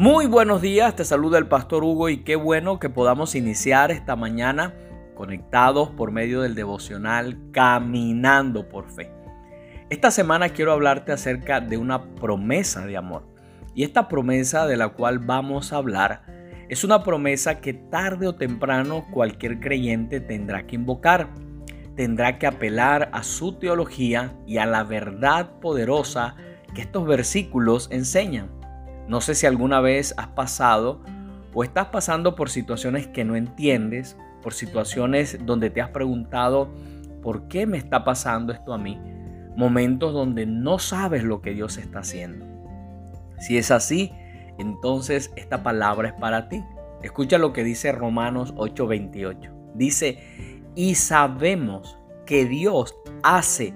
Muy buenos días, te saluda el pastor Hugo y qué bueno que podamos iniciar esta mañana conectados por medio del devocional Caminando por Fe. Esta semana quiero hablarte acerca de una promesa de amor. Y esta promesa de la cual vamos a hablar es una promesa que tarde o temprano cualquier creyente tendrá que invocar. Tendrá que apelar a su teología y a la verdad poderosa que estos versículos enseñan. No sé si alguna vez has pasado o estás pasando por situaciones que no entiendes, por situaciones donde te has preguntado, ¿por qué me está pasando esto a mí? Momentos donde no sabes lo que Dios está haciendo. Si es así, entonces esta palabra es para ti. Escucha lo que dice Romanos 8:28. Dice, y sabemos que Dios hace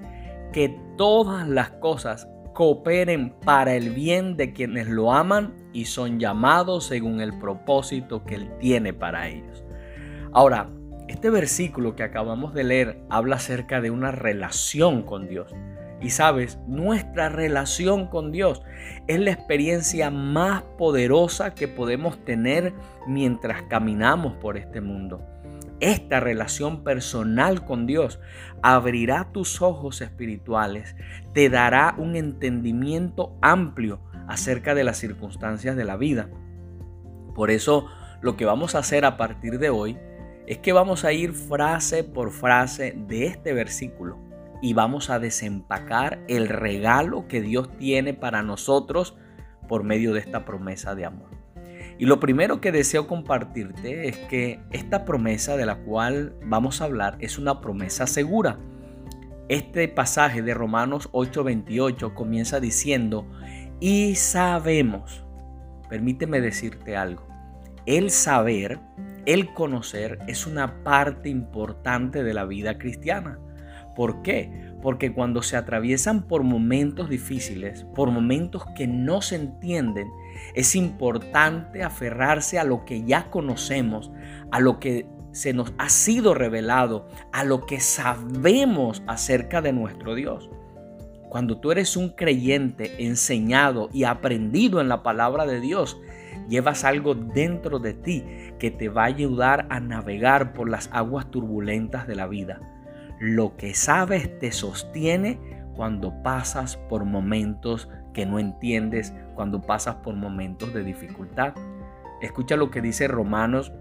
que todas las cosas cooperen para el bien de quienes lo aman y son llamados según el propósito que Él tiene para ellos. Ahora, este versículo que acabamos de leer habla acerca de una relación con Dios. Y sabes, nuestra relación con Dios es la experiencia más poderosa que podemos tener mientras caminamos por este mundo. Esta relación personal con Dios abrirá tus ojos espirituales, te dará un entendimiento amplio acerca de las circunstancias de la vida. Por eso lo que vamos a hacer a partir de hoy es que vamos a ir frase por frase de este versículo y vamos a desempacar el regalo que Dios tiene para nosotros por medio de esta promesa de amor. Y lo primero que deseo compartirte es que esta promesa de la cual vamos a hablar es una promesa segura. Este pasaje de Romanos 8:28 comienza diciendo, y sabemos, permíteme decirte algo, el saber, el conocer es una parte importante de la vida cristiana. ¿Por qué? Porque cuando se atraviesan por momentos difíciles, por momentos que no se entienden, es importante aferrarse a lo que ya conocemos, a lo que se nos ha sido revelado, a lo que sabemos acerca de nuestro Dios. Cuando tú eres un creyente enseñado y aprendido en la palabra de Dios, llevas algo dentro de ti que te va a ayudar a navegar por las aguas turbulentas de la vida. Lo que sabes te sostiene cuando pasas por momentos que no entiendes, cuando pasas por momentos de dificultad. Escucha lo que dice Romanos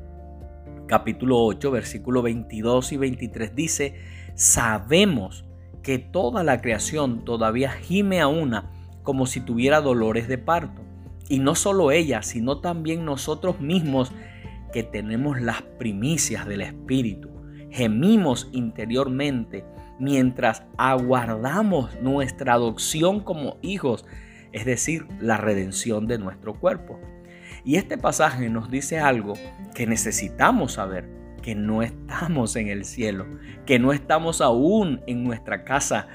capítulo 8, versículo 22 y 23. Dice, sabemos que toda la creación todavía gime a una como si tuviera dolores de parto. Y no solo ella, sino también nosotros mismos que tenemos las primicias del Espíritu gemimos interiormente mientras aguardamos nuestra adopción como hijos, es decir, la redención de nuestro cuerpo. Y este pasaje nos dice algo que necesitamos saber, que no estamos en el cielo, que no estamos aún en nuestra casa.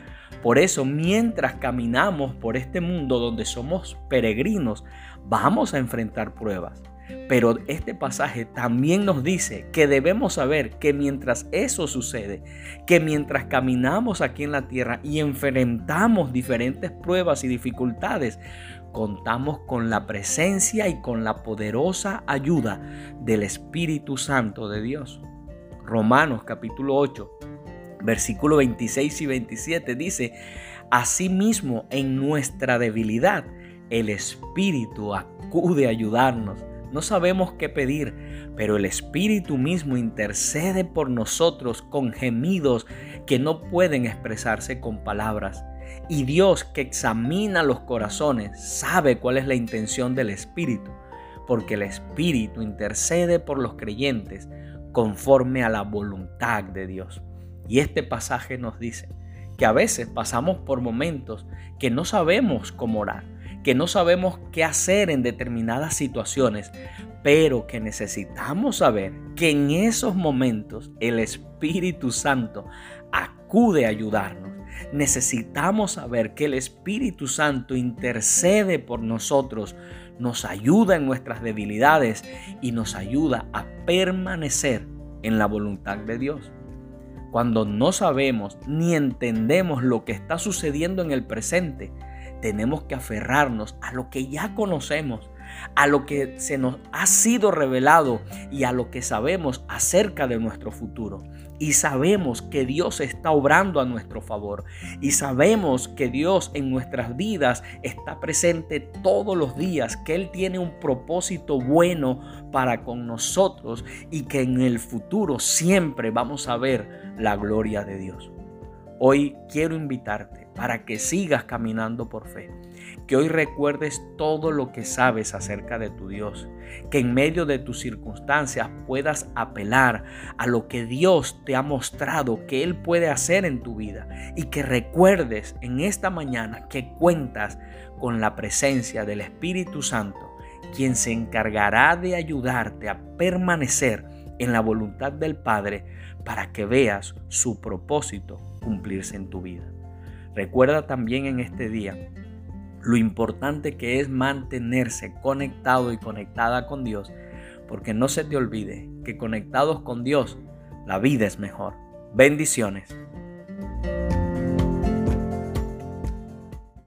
Por eso, mientras caminamos por este mundo donde somos peregrinos, vamos a enfrentar pruebas. Pero este pasaje también nos dice que debemos saber que mientras eso sucede, que mientras caminamos aquí en la tierra y enfrentamos diferentes pruebas y dificultades, contamos con la presencia y con la poderosa ayuda del Espíritu Santo de Dios. Romanos capítulo 8, versículo 26 y 27 dice, Asimismo en nuestra debilidad el Espíritu acude a ayudarnos no sabemos qué pedir, pero el Espíritu mismo intercede por nosotros con gemidos que no pueden expresarse con palabras. Y Dios que examina los corazones sabe cuál es la intención del Espíritu, porque el Espíritu intercede por los creyentes conforme a la voluntad de Dios. Y este pasaje nos dice que a veces pasamos por momentos que no sabemos cómo orar que no sabemos qué hacer en determinadas situaciones, pero que necesitamos saber que en esos momentos el Espíritu Santo acude a ayudarnos. Necesitamos saber que el Espíritu Santo intercede por nosotros, nos ayuda en nuestras debilidades y nos ayuda a permanecer en la voluntad de Dios. Cuando no sabemos ni entendemos lo que está sucediendo en el presente, tenemos que aferrarnos a lo que ya conocemos, a lo que se nos ha sido revelado y a lo que sabemos acerca de nuestro futuro. Y sabemos que Dios está obrando a nuestro favor. Y sabemos que Dios en nuestras vidas está presente todos los días, que Él tiene un propósito bueno para con nosotros y que en el futuro siempre vamos a ver la gloria de Dios. Hoy quiero invitarte para que sigas caminando por fe, que hoy recuerdes todo lo que sabes acerca de tu Dios, que en medio de tus circunstancias puedas apelar a lo que Dios te ha mostrado que Él puede hacer en tu vida y que recuerdes en esta mañana que cuentas con la presencia del Espíritu Santo, quien se encargará de ayudarte a permanecer en la voluntad del Padre para que veas su propósito cumplirse en tu vida. Recuerda también en este día lo importante que es mantenerse conectado y conectada con Dios, porque no se te olvide que conectados con Dios, la vida es mejor. Bendiciones.